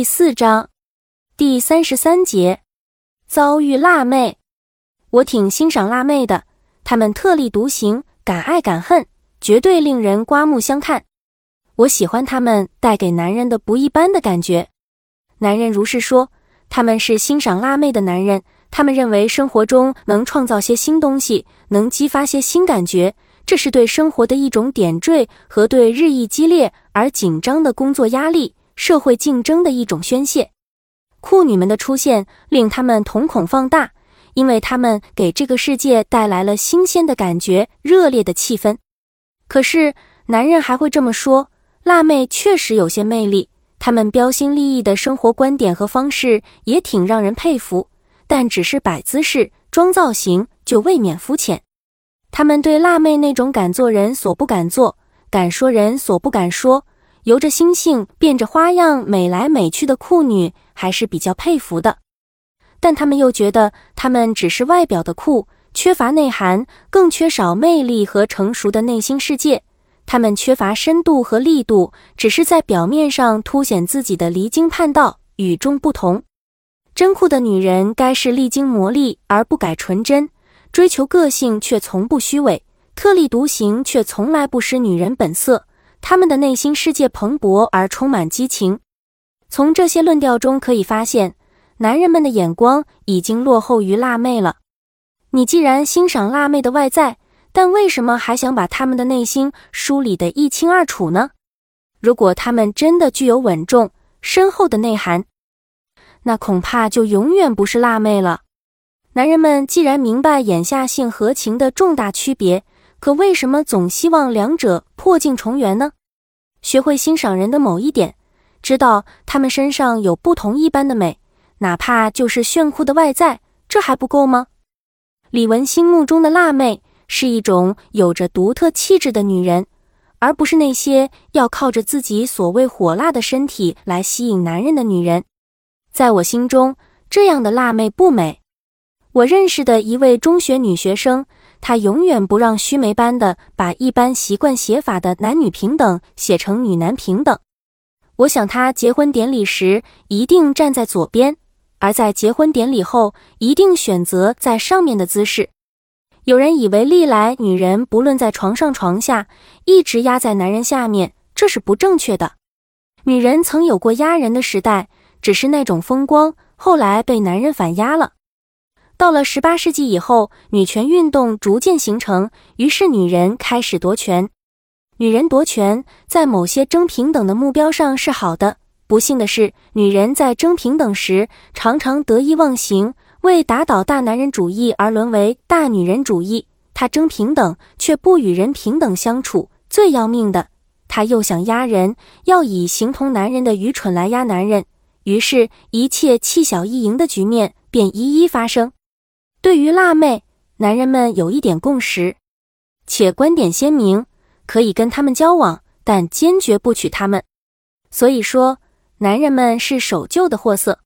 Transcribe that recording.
第四章第三十三节，遭遇辣妹。我挺欣赏辣妹的，她们特立独行，敢爱敢恨，绝对令人刮目相看。我喜欢她们带给男人的不一般的感觉。男人如是说，他们是欣赏辣妹的男人。他们认为生活中能创造些新东西，能激发些新感觉，这是对生活的一种点缀和对日益激烈而紧张的工作压力。社会竞争的一种宣泄，酷女们的出现令他们瞳孔放大，因为他们给这个世界带来了新鲜的感觉、热烈的气氛。可是，男人还会这么说：辣妹确实有些魅力，他们标新立异的生活观点和方式也挺让人佩服，但只是摆姿势、装造型就未免肤浅。他们对辣妹那种敢做人所不敢做、敢说人所不敢说。由着心性变着花样美来美去的酷女还是比较佩服的，但他们又觉得她们只是外表的酷，缺乏内涵，更缺少魅力和成熟的内心世界。她们缺乏深度和力度，只是在表面上凸显自己的离经叛道、与众不同。真酷的女人该是历经磨砺而不改纯真，追求个性却从不虚伪，特立独行却从来不失女人本色。他们的内心世界蓬勃而充满激情。从这些论调中可以发现，男人们的眼光已经落后于辣妹了。你既然欣赏辣妹的外在，但为什么还想把他们的内心梳理得一清二楚呢？如果他们真的具有稳重深厚的内涵，那恐怕就永远不是辣妹了。男人们既然明白眼下性和情的重大区别，可为什么总希望两者破镜重圆呢？学会欣赏人的某一点，知道他们身上有不同一般的美，哪怕就是炫酷的外在，这还不够吗？李文心目中的辣妹是一种有着独特气质的女人，而不是那些要靠着自己所谓火辣的身体来吸引男人的女人。在我心中，这样的辣妹不美。我认识的一位中学女学生。他永远不让须眉般的把一般习惯写法的男女平等写成女男平等。我想他结婚典礼时一定站在左边，而在结婚典礼后一定选择在上面的姿势。有人以为历来女人不论在床上床下一直压在男人下面，这是不正确的。女人曾有过压人的时代，只是那种风光后来被男人反压了。到了十八世纪以后，女权运动逐渐形成，于是女人开始夺权。女人夺权在某些争平等的目标上是好的，不幸的是，女人在争平等时常常得意忘形，为打倒大男人主义而沦为大女人主义。她争平等却不与人平等相处，最要命的，她又想压人，要以形同男人的愚蠢来压男人，于是，一切气小易赢的局面便一一发生。对于辣妹，男人们有一点共识，且观点鲜明，可以跟他们交往，但坚决不娶她们。所以说，男人们是守旧的货色。